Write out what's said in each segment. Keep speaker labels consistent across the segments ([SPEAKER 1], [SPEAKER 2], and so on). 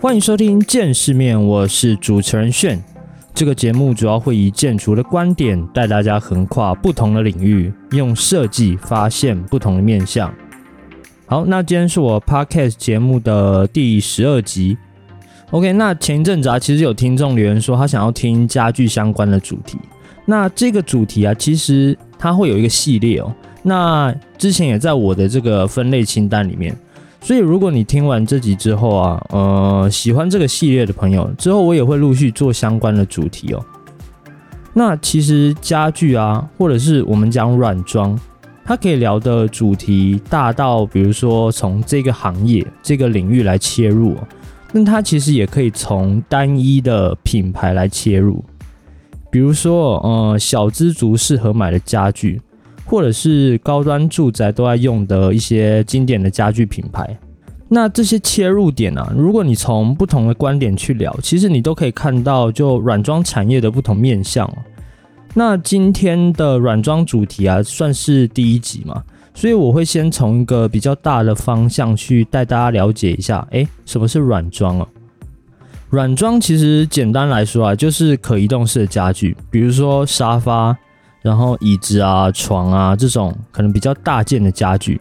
[SPEAKER 1] 欢迎收听见世面，我是主持人炫。这个节目主要会以建筑的观点带大家横跨不同的领域，用设计发现不同的面向。好，那今天是我 podcast 节目的第十二集。OK，那前一阵子啊，其实有听众留言说他想要听家具相关的主题。那这个主题啊，其实它会有一个系列哦。那之前也在我的这个分类清单里面。所以，如果你听完这集之后啊，呃，喜欢这个系列的朋友，之后我也会陆续做相关的主题哦。那其实家具啊，或者是我们讲软装，它可以聊的主题大到，比如说从这个行业、这个领域来切入，那它其实也可以从单一的品牌来切入，比如说，呃，小资族适合买的家具。或者是高端住宅都在用的一些经典的家具品牌，那这些切入点呢？如果你从不同的观点去聊，其实你都可以看到就软装产业的不同面向。那今天的软装主题啊，算是第一集嘛，所以我会先从一个比较大的方向去带大家了解一下，诶，什么是软装啊？软装其实简单来说啊，就是可移动式的家具，比如说沙发。然后椅子啊、床啊这种可能比较大件的家具，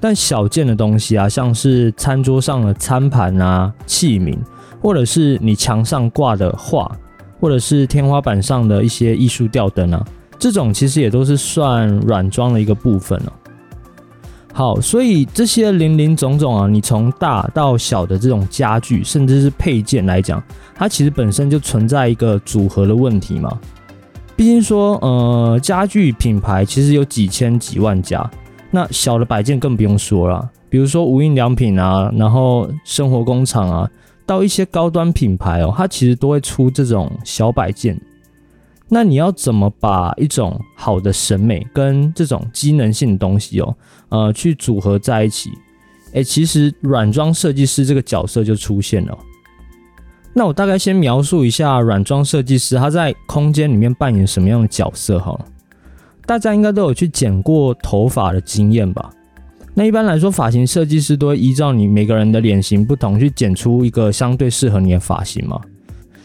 [SPEAKER 1] 但小件的东西啊，像是餐桌上的餐盘啊、器皿，或者是你墙上挂的画，或者是天花板上的一些艺术吊灯啊，这种其实也都是算软装的一个部分哦。好，所以这些零零总总啊，你从大到小的这种家具，甚至是配件来讲，它其实本身就存在一个组合的问题嘛。毕竟说，呃，家具品牌其实有几千几万家，那小的摆件更不用说了。比如说无印良品啊，然后生活工厂啊，到一些高端品牌哦，它其实都会出这种小摆件。那你要怎么把一种好的审美跟这种机能性的东西哦，呃，去组合在一起？哎，其实软装设计师这个角色就出现了。那我大概先描述一下软装设计师他在空间里面扮演什么样的角色哈。大家应该都有去剪过头发的经验吧？那一般来说，发型设计师都会依照你每个人的脸型不同，去剪出一个相对适合你的发型嘛。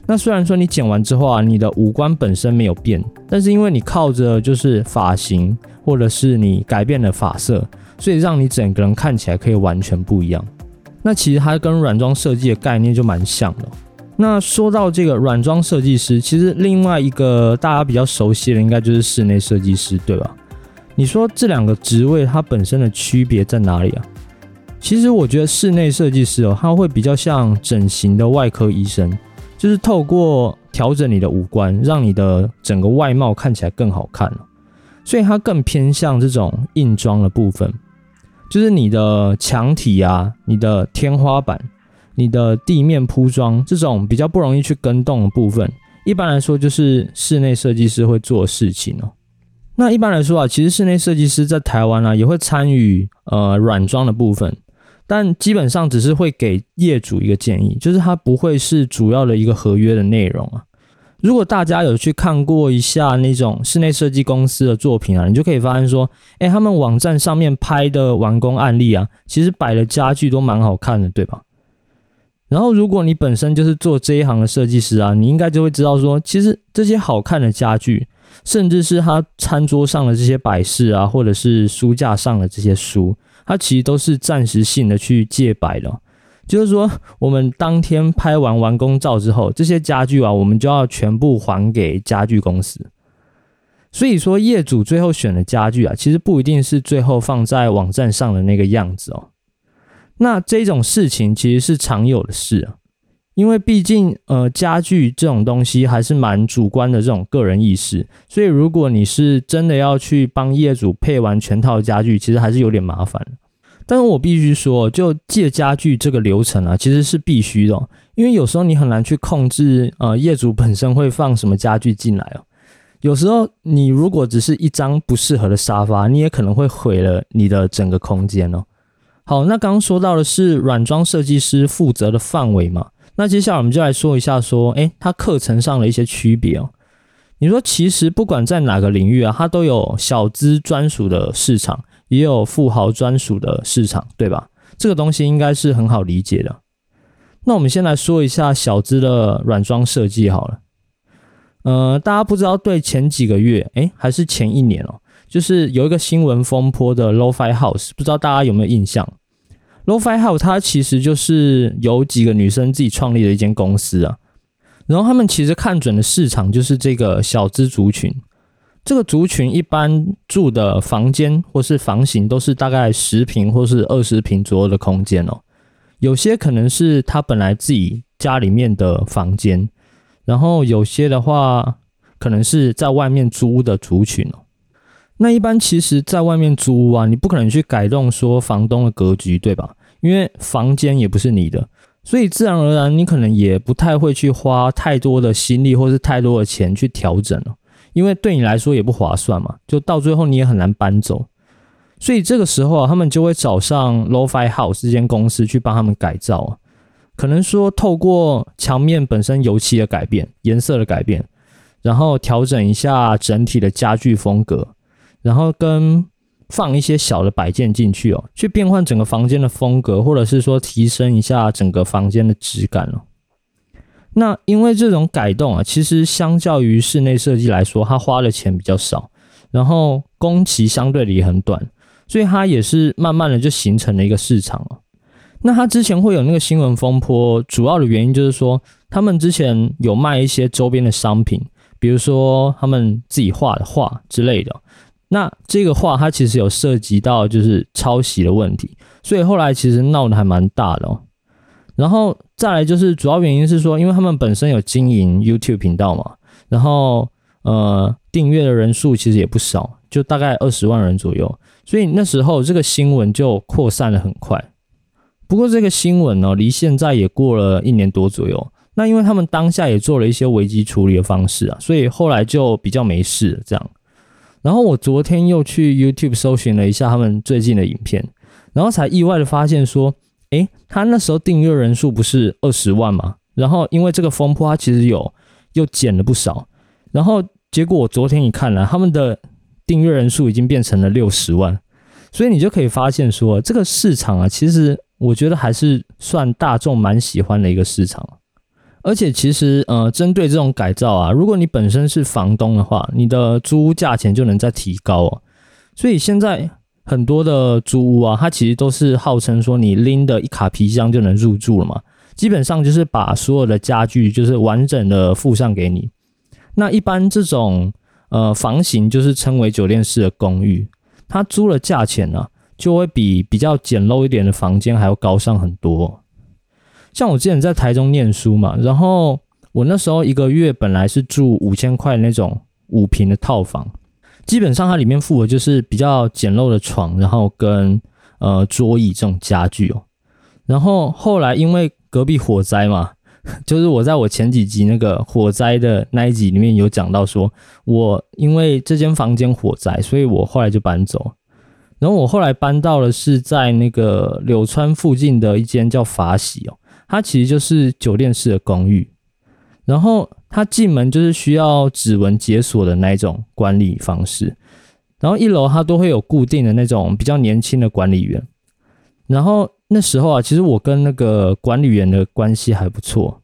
[SPEAKER 1] 那虽然说你剪完之后啊，你的五官本身没有变，但是因为你靠着就是发型或者是你改变了发色，所以让你整个人看起来可以完全不一样。那其实它跟软装设计的概念就蛮像的。那说到这个软装设计师，其实另外一个大家比较熟悉的，应该就是室内设计师，对吧？你说这两个职位它本身的区别在哪里啊？其实我觉得室内设计师哦，他会比较像整形的外科医生，就是透过调整你的五官，让你的整个外貌看起来更好看所以它更偏向这种硬装的部分，就是你的墙体啊，你的天花板。你的地面铺装这种比较不容易去跟动的部分，一般来说就是室内设计师会做事情哦。那一般来说啊，其实室内设计师在台湾呢也会参与呃软装的部分，但基本上只是会给业主一个建议，就是它不会是主要的一个合约的内容啊。如果大家有去看过一下那种室内设计公司的作品啊，你就可以发现说，哎，他们网站上面拍的完工案例啊，其实摆的家具都蛮好看的，对吧？然后，如果你本身就是做这一行的设计师啊，你应该就会知道说，其实这些好看的家具，甚至是他餐桌上的这些摆饰啊，或者是书架上的这些书，它其实都是暂时性的去借摆的。就是说，我们当天拍完完工照之后，这些家具啊，我们就要全部还给家具公司。所以说，业主最后选的家具啊，其实不一定是最后放在网站上的那个样子哦。那这种事情其实是常有的事啊，因为毕竟呃家具这种东西还是蛮主观的这种个人意识，所以如果你是真的要去帮业主配完全套家具，其实还是有点麻烦。但是我必须说，就借家具这个流程啊，其实是必须的，因为有时候你很难去控制呃业主本身会放什么家具进来哦。有时候你如果只是一张不适合的沙发，你也可能会毁了你的整个空间哦。好，那刚刚说到的是软装设计师负责的范围嘛？那接下来我们就来说一下，说，诶，他课程上的一些区别哦。你说，其实不管在哪个领域啊，它都有小资专属的市场，也有富豪专属的市场，对吧？这个东西应该是很好理解的。那我们先来说一下小资的软装设计好了。呃，大家不知道对前几个月，诶，还是前一年哦，就是有一个新闻风波的 LoFi House，不知道大家有没有印象？LoFi House 它其实就是有几个女生自己创立的一间公司啊，然后他们其实看准的市场就是这个小资族群。这个族群一般住的房间或是房型都是大概十平或是二十平左右的空间哦，有些可能是他本来自己家里面的房间。然后有些的话，可能是在外面租的族群哦。那一般其实，在外面租屋啊，你不可能去改动说房东的格局，对吧？因为房间也不是你的，所以自然而然，你可能也不太会去花太多的心力或是太多的钱去调整了，因为对你来说也不划算嘛。就到最后你也很难搬走，所以这个时候啊，他们就会找上 LoFi House 这间公司去帮他们改造啊。可能说，透过墙面本身油漆的改变、颜色的改变，然后调整一下整体的家具风格，然后跟放一些小的摆件进去哦，去变换整个房间的风格，或者是说提升一下整个房间的质感哦。那因为这种改动啊，其实相较于室内设计来说，它花的钱比较少，然后工期相对的也很短，所以它也是慢慢的就形成了一个市场哦。那他之前会有那个新闻风波，主要的原因就是说，他们之前有卖一些周边的商品，比如说他们自己画的画之类的。那这个话它其实有涉及到就是抄袭的问题，所以后来其实闹得还蛮大的。哦。然后再来就是主要原因是说，因为他们本身有经营 YouTube 频道嘛，然后呃订阅的人数其实也不少，就大概二十万人左右，所以那时候这个新闻就扩散的很快。不过这个新闻呢，离现在也过了一年多左右。那因为他们当下也做了一些危机处理的方式啊，所以后来就比较没事这样。然后我昨天又去 YouTube 搜寻了一下他们最近的影片，然后才意外的发现说，诶，他那时候订阅人数不是二十万吗？然后因为这个风波，他其实有又减了不少。然后结果我昨天一看呢，他们的订阅人数已经变成了六十万。所以你就可以发现说，这个市场啊，其实。我觉得还是算大众蛮喜欢的一个市场，而且其实呃，针对这种改造啊，如果你本身是房东的话，你的租屋价钱就能再提高哦。所以现在很多的租屋啊，它其实都是号称说你拎的一卡皮箱就能入住了嘛，基本上就是把所有的家具就是完整的附上给你。那一般这种呃房型就是称为酒店式的公寓，它租的价钱呢？就会比比较简陋一点的房间还要高上很多。像我之前在台中念书嘛，然后我那时候一个月本来是住五千块那种五平的套房，基本上它里面附的就是比较简陋的床，然后跟呃桌椅这种家具哦。然后后来因为隔壁火灾嘛，就是我在我前几集那个火灾的那一集里面有讲到，说我因为这间房间火灾，所以我后来就搬走。然后我后来搬到了是在那个柳川附近的一间叫法喜哦，它其实就是酒店式的公寓。然后它进门就是需要指纹解锁的那一种管理方式。然后一楼它都会有固定的那种比较年轻的管理员。然后那时候啊，其实我跟那个管理员的关系还不错。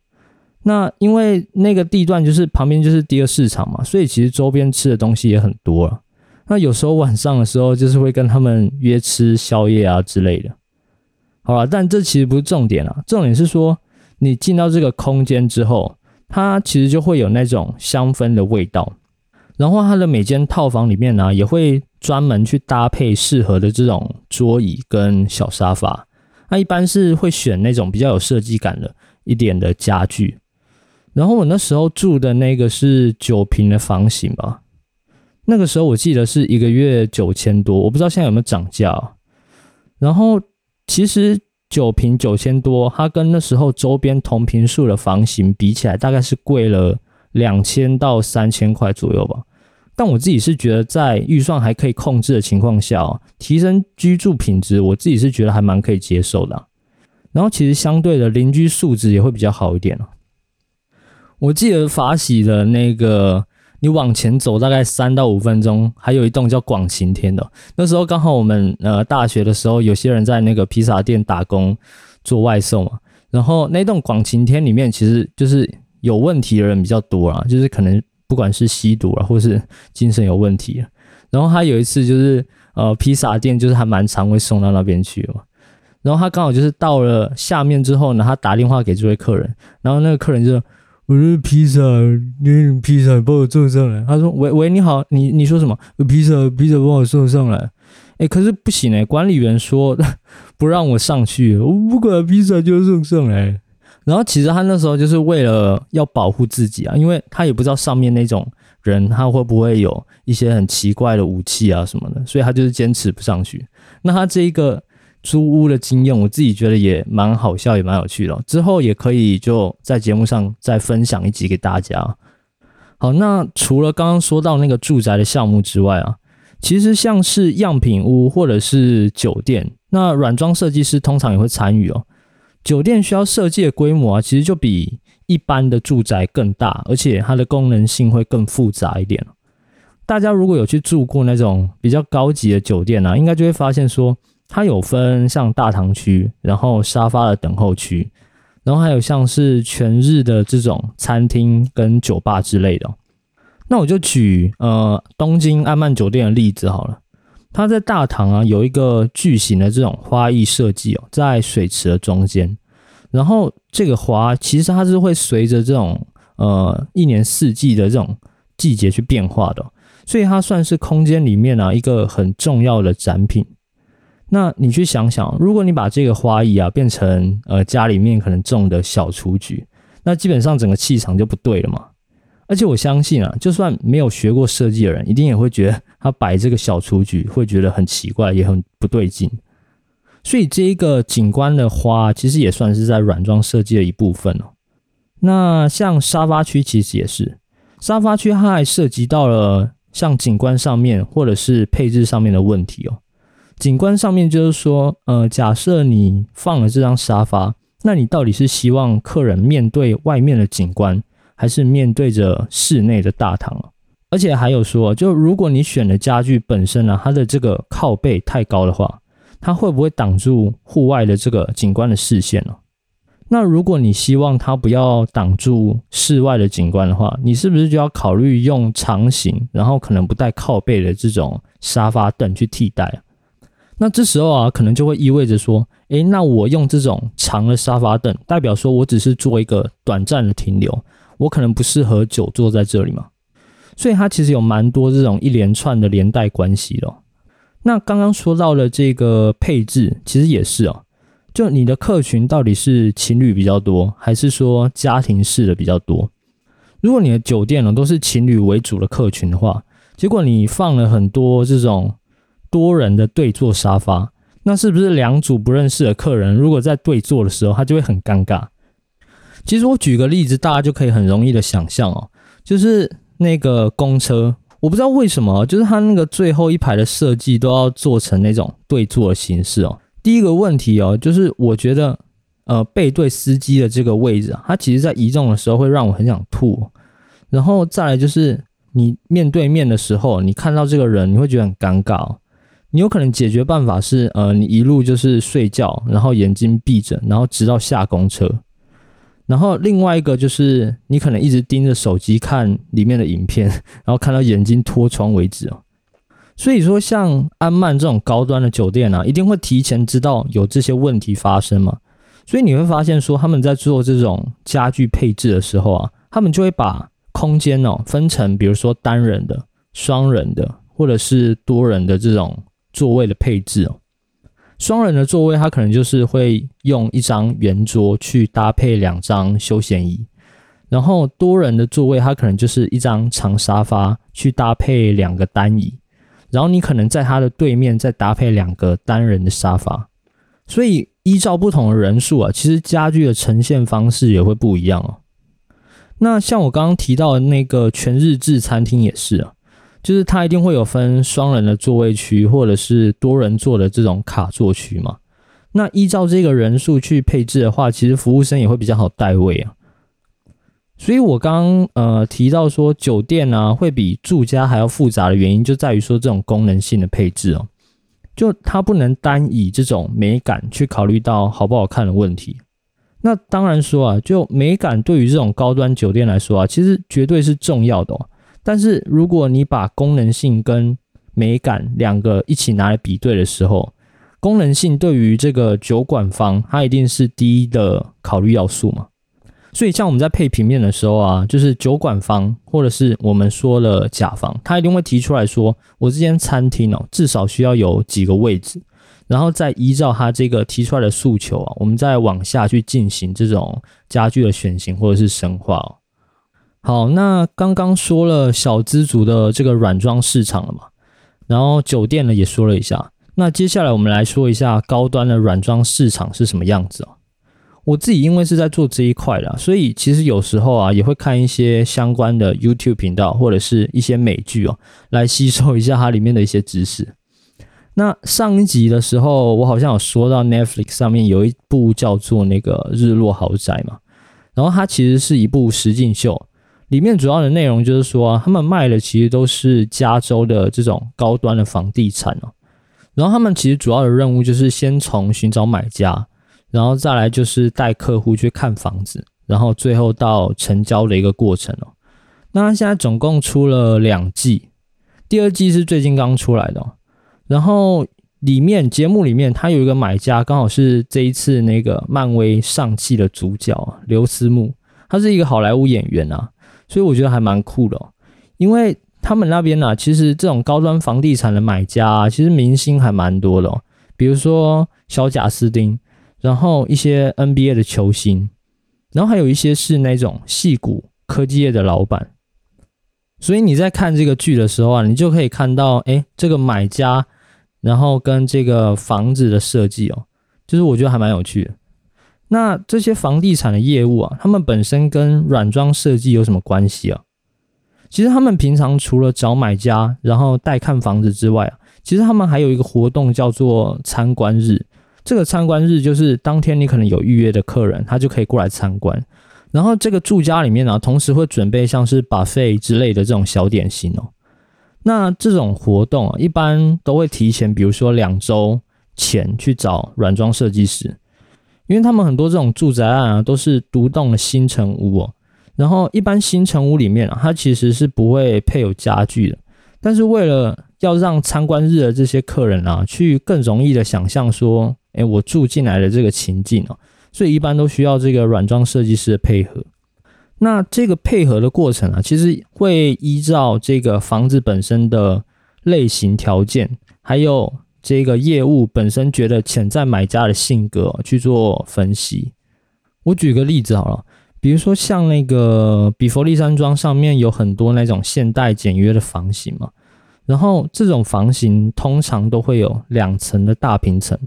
[SPEAKER 1] 那因为那个地段就是旁边就是第二市场嘛，所以其实周边吃的东西也很多了。那有时候晚上的时候，就是会跟他们约吃宵夜啊之类的。好了，但这其实不是重点啊，重点是说你进到这个空间之后，它其实就会有那种香氛的味道。然后它的每间套房里面呢，也会专门去搭配适合的这种桌椅跟小沙发。那一般是会选那种比较有设计感的一点的家具。然后我那时候住的那个是九平的房型吧。那个时候我记得是一个月九千多，我不知道现在有没有涨价。然后其实九平九千多，它跟那时候周边同平数的房型比起来，大概是贵了两千到三千块左右吧。但我自己是觉得在预算还可以控制的情况下，提升居住品质，我自己是觉得还蛮可以接受的。然后其实相对的邻居素质也会比较好一点我记得法喜的那个。你往前走大概三到五分钟，还有一栋叫广晴天的。那时候刚好我们呃大学的时候，有些人在那个披萨店打工做外送嘛，然后那栋广晴天里面其实就是有问题的人比较多啦，就是可能不管是吸毒啊，或是精神有问题。然后他有一次就是呃披萨店就是还蛮常会送到那边去嘛。然后他刚好就是到了下面之后呢，他打电话给这位客人，然后那个客人就：“我是披萨，你披萨帮我送上来。”他说：“喂喂，你好，你你说什么？披萨披萨帮我送上来。”哎，可是不行哎，管理员说 不让我上去，我不管披萨就送上来。然后其实他那时候就是为了要保护自己啊，因为他也不知道上面那种人他会不会有一些很奇怪的武器啊什么的，所以他就是坚持不上去。那他这一个租屋的经验，我自己觉得也蛮好笑，也蛮有趣的。之后也可以就在节目上再分享一集给大家。好，那除了刚刚说到那个住宅的项目之外啊。其实像是样品屋或者是酒店，那软装设计师通常也会参与哦。酒店需要设计的规模啊，其实就比一般的住宅更大，而且它的功能性会更复杂一点。大家如果有去住过那种比较高级的酒店啊，应该就会发现说，它有分像大堂区，然后沙发的等候区，然后还有像是全日的这种餐厅跟酒吧之类的。那我就举呃东京安曼酒店的例子好了，它在大堂啊有一个巨型的这种花艺设计哦，在水池的中间，然后这个花其实它是会随着这种呃一年四季的这种季节去变化的，所以它算是空间里面啊一个很重要的展品。那你去想想，如果你把这个花艺啊变成呃家里面可能种的小雏菊，那基本上整个气场就不对了嘛。而且我相信啊，就算没有学过设计的人，一定也会觉得他摆这个小雏菊会觉得很奇怪，也很不对劲。所以这一个景观的花，其实也算是在软装设计的一部分哦。那像沙发区，其实也是沙发区，它还涉及到了像景观上面或者是配置上面的问题哦。景观上面就是说，呃，假设你放了这张沙发，那你到底是希望客人面对外面的景观？还是面对着室内的大堂而且还有说，就如果你选的家具本身呢，它的这个靠背太高的话，它会不会挡住户外的这个景观的视线呢？那如果你希望它不要挡住室外的景观的话，你是不是就要考虑用长形，然后可能不带靠背的这种沙发凳去替代啊？那这时候啊，可能就会意味着说，诶，那我用这种长的沙发凳，代表说我只是做一个短暂的停留。我可能不适合久坐在这里嘛，所以它其实有蛮多这种一连串的连带关系的。那刚刚说到了这个配置，其实也是哦，就你的客群到底是情侣比较多，还是说家庭式的比较多？如果你的酒店呢都是情侣为主的客群的话，结果你放了很多这种多人的对坐沙发，那是不是两组不认识的客人，如果在对坐的时候，他就会很尴尬？其实我举个例子，大家就可以很容易的想象哦，就是那个公车，我不知道为什么，就是它那个最后一排的设计都要做成那种对坐的形式哦。第一个问题哦，就是我觉得呃背对司机的这个位置，它其实在移动的时候会让我很想吐。然后再来就是你面对面的时候，你看到这个人，你会觉得很尴尬。你有可能解决办法是呃，你一路就是睡觉，然后眼睛闭着，然后直到下公车。然后另外一个就是你可能一直盯着手机看里面的影片，然后看到眼睛脱窗为止哦。所以说，像安曼这种高端的酒店啊，一定会提前知道有这些问题发生嘛。所以你会发现说，他们在做这种家具配置的时候啊，他们就会把空间哦分成，比如说单人的、双人的，或者是多人的这种座位的配置哦。双人的座位，它可能就是会用一张圆桌去搭配两张休闲椅，然后多人的座位，它可能就是一张长沙发去搭配两个单椅，然后你可能在它的对面再搭配两个单人的沙发，所以依照不同的人数啊，其实家具的呈现方式也会不一样哦。那像我刚刚提到的那个全日制餐厅也是啊。就是它一定会有分双人的座位区，或者是多人座的这种卡座区嘛。那依照这个人数去配置的话，其实服务生也会比较好带位啊。所以我刚呃提到说酒店啊会比住家还要复杂的原因，就在于说这种功能性的配置哦，就它不能单以这种美感去考虑到好不好看的问题。那当然说啊，就美感对于这种高端酒店来说啊，其实绝对是重要的。哦。但是如果你把功能性跟美感两个一起拿来比对的时候，功能性对于这个酒馆方，它一定是第一的考虑要素嘛。所以像我们在配平面的时候啊，就是酒馆方或者是我们说了甲方，他一定会提出来说，我这间餐厅哦，至少需要有几个位置，然后再依照他这个提出来的诉求啊，我们再往下去进行这种家具的选型或者是深化哦。好，那刚刚说了小资族的这个软装市场了嘛，然后酒店呢也说了一下，那接下来我们来说一下高端的软装市场是什么样子哦。我自己因为是在做这一块的，所以其实有时候啊也会看一些相关的 YouTube 频道或者是一些美剧哦，来吸收一下它里面的一些知识。那上一集的时候，我好像有说到 Netflix 上面有一部叫做那个《日落豪宅》嘛，然后它其实是一部实境秀，里面主要的内容就是说啊，他们卖的其实都是加州的这种高端的房地产哦，然后他们其实主要的任务就是先从寻找买家。然后再来就是带客户去看房子，然后最后到成交的一个过程哦。那他现在总共出了两季，第二季是最近刚出来的。然后里面节目里面，他有一个买家，刚好是这一次那个漫威上季的主角刘思慕，他是一个好莱坞演员啊，所以我觉得还蛮酷的。因为他们那边呢，其实这种高端房地产的买家，其实明星还蛮多的，比如说小贾斯汀。然后一些 NBA 的球星，然后还有一些是那种戏骨科技业的老板，所以你在看这个剧的时候啊，你就可以看到，哎，这个买家，然后跟这个房子的设计哦，就是我觉得还蛮有趣的。那这些房地产的业务啊，他们本身跟软装设计有什么关系啊？其实他们平常除了找买家，然后带看房子之外啊，其实他们还有一个活动叫做参观日。这个参观日就是当天你可能有预约的客人，他就可以过来参观。然后这个住家里面呢，同时会准备像是 buffet 之类的这种小点心哦。那这种活动啊，一般都会提前，比如说两周前去找软装设计师，因为他们很多这种住宅案啊，都是独栋的新城屋哦。然后一般新城屋里面啊，它其实是不会配有家具的，但是为了要让参观日的这些客人啊，去更容易的想象说。哎，我住进来的这个情境哦，所以一般都需要这个软装设计师的配合。那这个配合的过程啊，其实会依照这个房子本身的类型条件，还有这个业务本身觉得潜在买家的性格去做分析。我举个例子好了，比如说像那个比佛利山庄上面有很多那种现代简约的房型嘛，然后这种房型通常都会有两层的大平层。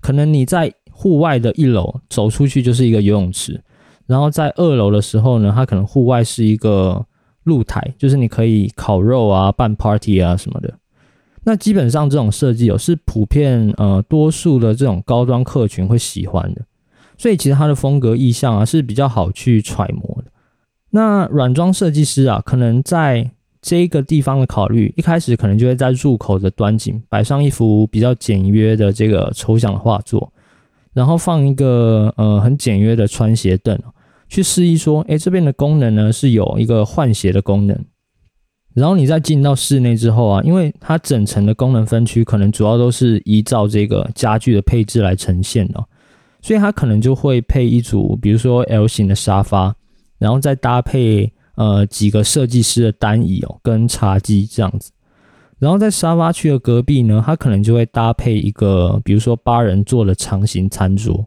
[SPEAKER 1] 可能你在户外的一楼走出去就是一个游泳池，然后在二楼的时候呢，它可能户外是一个露台，就是你可以烤肉啊、办 party 啊什么的。那基本上这种设计哦，是普遍呃多数的这种高端客群会喜欢的，所以其实它的风格意向啊是比较好去揣摩的。那软装设计师啊，可能在这个地方的考虑，一开始可能就会在入口的端景摆上一幅比较简约的这个抽象的画作，然后放一个呃很简约的穿鞋凳，去示意说，哎，这边的功能呢是有一个换鞋的功能。然后你再进到室内之后啊，因为它整层的功能分区可能主要都是依照这个家具的配置来呈现的，所以它可能就会配一组，比如说 L 型的沙发，然后再搭配。呃，几个设计师的单椅哦，跟茶几这样子，然后在沙发区的隔壁呢，它可能就会搭配一个，比如说八人座的长形餐桌。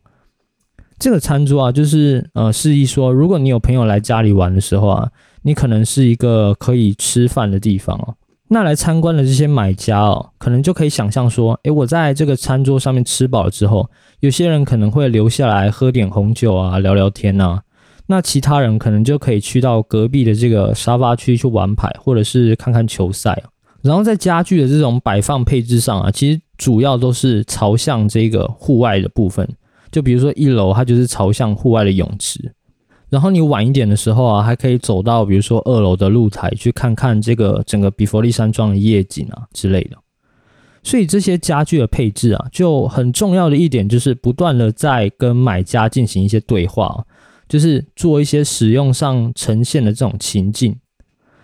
[SPEAKER 1] 这个餐桌啊，就是呃，示意说，如果你有朋友来家里玩的时候啊，你可能是一个可以吃饭的地方哦。那来参观的这些买家哦，可能就可以想象说，诶，我在这个餐桌上面吃饱了之后，有些人可能会留下来喝点红酒啊，聊聊天啊。那其他人可能就可以去到隔壁的这个沙发区去玩牌，或者是看看球赛。然后在家具的这种摆放配置上啊，其实主要都是朝向这个户外的部分。就比如说一楼，它就是朝向户外的泳池。然后你晚一点的时候啊，还可以走到比如说二楼的露台去看看这个整个比佛利山庄的夜景啊之类的。所以这些家具的配置啊，就很重要的一点就是不断的在跟买家进行一些对话，就是做一些使用上呈现的这种情境。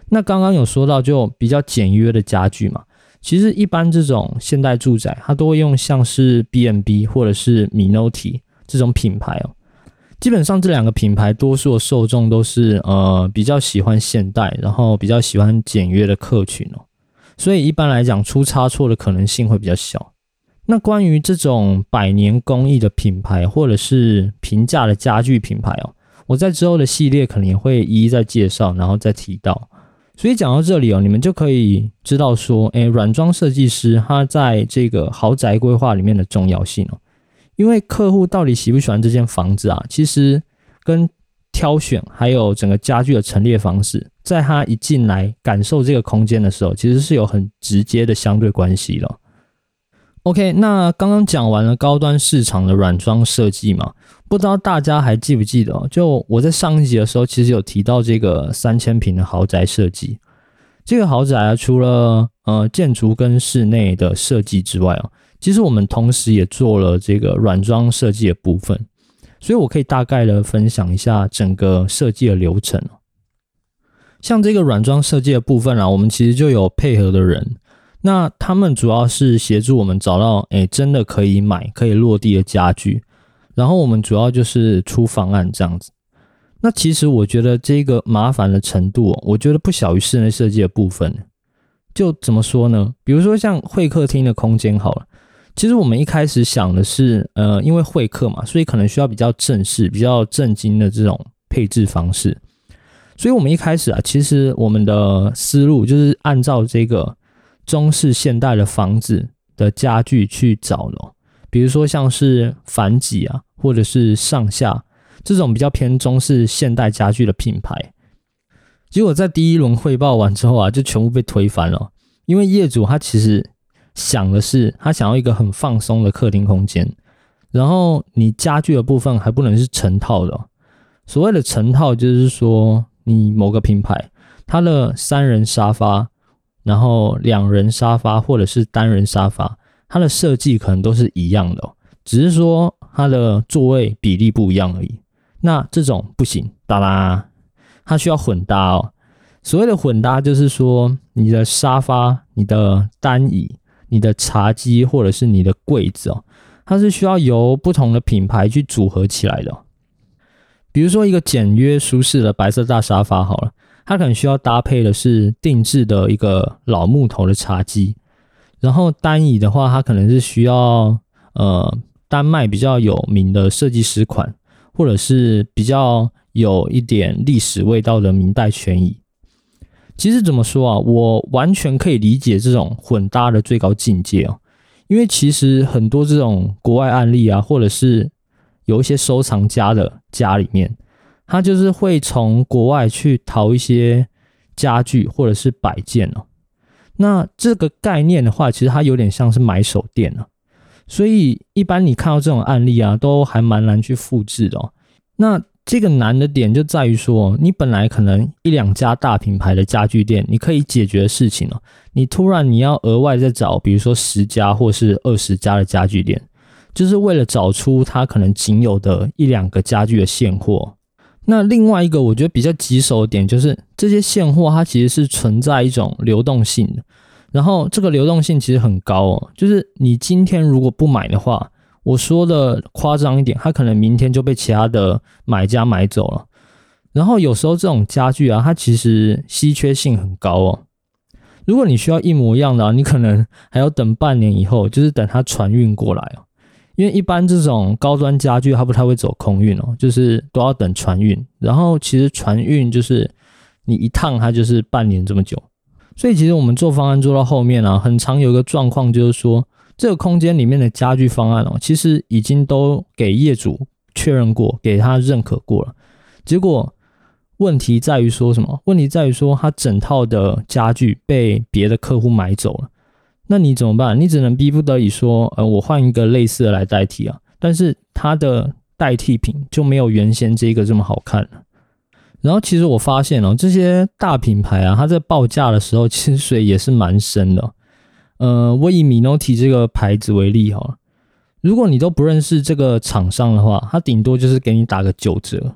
[SPEAKER 1] 那刚刚有说到，就比较简约的家具嘛，其实一般这种现代住宅，它都会用像是 B&B 或者是 Minoti 这种品牌哦。基本上这两个品牌，多数的受众都是呃比较喜欢现代，然后比较喜欢简约的客群哦。所以一般来讲，出差错的可能性会比较小。那关于这种百年工艺的品牌，或者是平价的家具品牌哦，我在之后的系列可能也会一一再介绍，然后再提到。所以讲到这里哦，你们就可以知道说，诶，软装设计师他在这个豪宅规划里面的重要性哦。因为客户到底喜不喜欢这间房子啊，其实跟挑选还有整个家具的陈列方式，在他一进来感受这个空间的时候，其实是有很直接的相对关系了。OK，那刚刚讲完了高端市场的软装设计嘛，不知道大家还记不记得？就我在上一集的时候，其实有提到这个三千平的豪宅设计。这个豪宅啊，除了呃建筑跟室内的设计之外哦，其实我们同时也做了这个软装设计的部分，所以我可以大概的分享一下整个设计的流程像这个软装设计的部分啊，我们其实就有配合的人。那他们主要是协助我们找到，哎，真的可以买、可以落地的家具，然后我们主要就是出方案这样子。那其实我觉得这个麻烦的程度，我觉得不小于室内设计的部分。就怎么说呢？比如说像会客厅的空间好了，其实我们一开始想的是，呃，因为会客嘛，所以可能需要比较正式、比较正经的这种配置方式。所以我们一开始啊，其实我们的思路就是按照这个。中式现代的房子的家具去找了，比如说像是反几啊，或者是上下这种比较偏中式现代家具的品牌，结果在第一轮汇报完之后啊，就全部被推翻了。因为业主他其实想的是，他想要一个很放松的客厅空间，然后你家具的部分还不能是成套的。所谓的成套，就是说你某个品牌它的三人沙发。然后两人沙发或者是单人沙发，它的设计可能都是一样的，只是说它的座位比例不一样而已。那这种不行，哒啦，它需要混搭哦。所谓的混搭，就是说你的沙发、你的单椅、你的茶几或者是你的柜子哦，它是需要由不同的品牌去组合起来的。比如说一个简约舒适的白色大沙发，好了。它可能需要搭配的是定制的一个老木头的茶几，然后单椅的话，它可能是需要呃丹麦比较有名的设计师款，或者是比较有一点历史味道的明代全椅。其实怎么说啊，我完全可以理解这种混搭的最高境界哦，因为其实很多这种国外案例啊，或者是有一些收藏家的家里面。他就是会从国外去淘一些家具或者是摆件哦。那这个概念的话，其实它有点像是买手店了。所以一般你看到这种案例啊，都还蛮难去复制的。那这个难的点就在于说，你本来可能一两家大品牌的家具店，你可以解决的事情哦，你突然你要额外再找，比如说十家或是二十家的家具店，就是为了找出它可能仅有的一两个家具的现货。那另外一个我觉得比较棘手的点就是，这些现货它其实是存在一种流动性的，然后这个流动性其实很高哦，就是你今天如果不买的话，我说的夸张一点，它可能明天就被其他的买家买走了。然后有时候这种家具啊，它其实稀缺性很高哦，如果你需要一模一样的，你可能还要等半年以后，就是等它船运过来哦。因为一般这种高端家具，它不太会走空运哦，就是都要等船运。然后其实船运就是你一趟它就是半年这么久，所以其实我们做方案做到后面啊，很常有一个状况就是说，这个空间里面的家具方案哦，其实已经都给业主确认过，给他认可过了。结果问题在于说什么？问题在于说，他整套的家具被别的客户买走了。那你怎么办？你只能逼不得已说，呃，我换一个类似的来代替啊。但是它的代替品就没有原先这个这么好看了。然后其实我发现哦，这些大品牌啊，它在报价的时候其实水也是蛮深的。呃，我以 Minotti 这个牌子为例哈，如果你都不认识这个厂商的话，它顶多就是给你打个九折。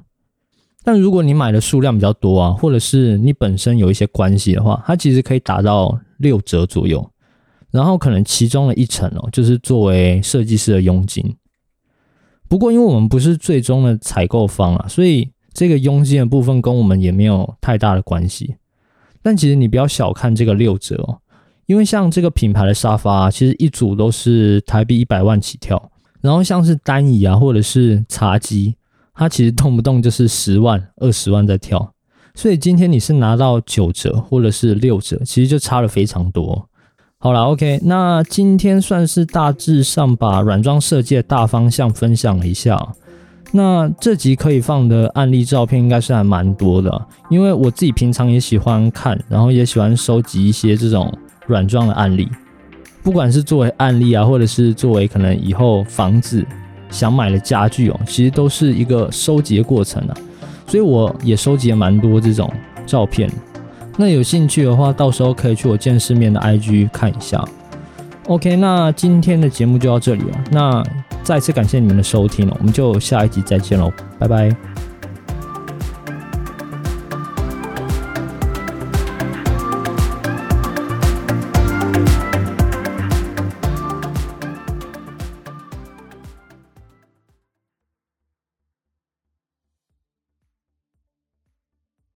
[SPEAKER 1] 但如果你买的数量比较多啊，或者是你本身有一些关系的话，它其实可以打到六折左右。然后可能其中的一层哦，就是作为设计师的佣金。不过因为我们不是最终的采购方啊，所以这个佣金的部分跟我们也没有太大的关系。但其实你不要小看这个六折哦，因为像这个品牌的沙发，其实一组都是台币一百万起跳。然后像是单椅啊，或者是茶几，它其实动不动就是十万、二十万在跳。所以今天你是拿到九折或者是六折，其实就差了非常多。好了，OK，那今天算是大致上把软装设计的大方向分享了一下。那这集可以放的案例照片应该是还蛮多的，因为我自己平常也喜欢看，然后也喜欢收集一些这种软装的案例，不管是作为案例啊，或者是作为可能以后房子想买的家具哦，其实都是一个收集的过程啊。所以我也收集了蛮多这种照片。那有兴趣的话，到时候可以去我见世面的 IG 看一下。OK，那今天的节目就到这里了。那再次感谢你们的收听了，我们就下一集再见喽，拜拜。